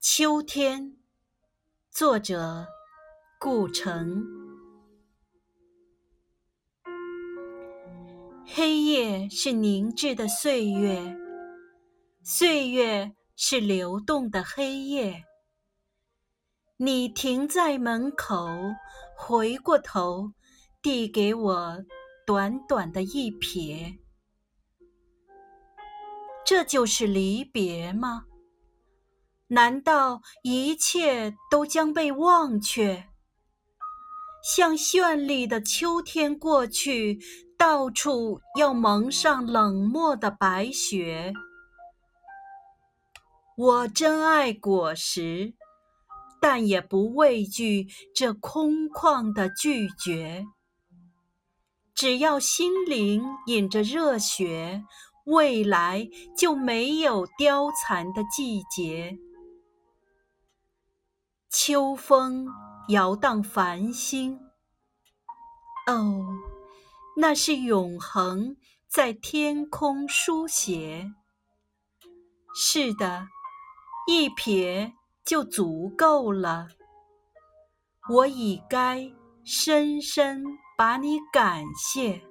秋天，作者顾城。黑夜是凝滞的岁月，岁月是流动的黑夜。你停在门口，回过头，递给我短短的一瞥。这就是离别吗？难道一切都将被忘却？像绚丽的秋天过去，到处要蒙上冷漠的白雪。我珍爱果实，但也不畏惧这空旷的拒绝。只要心灵引着热血。未来就没有凋残的季节。秋风摇荡繁星，哦，那是永恒在天空书写。是的，一瞥就足够了。我已该深深把你感谢。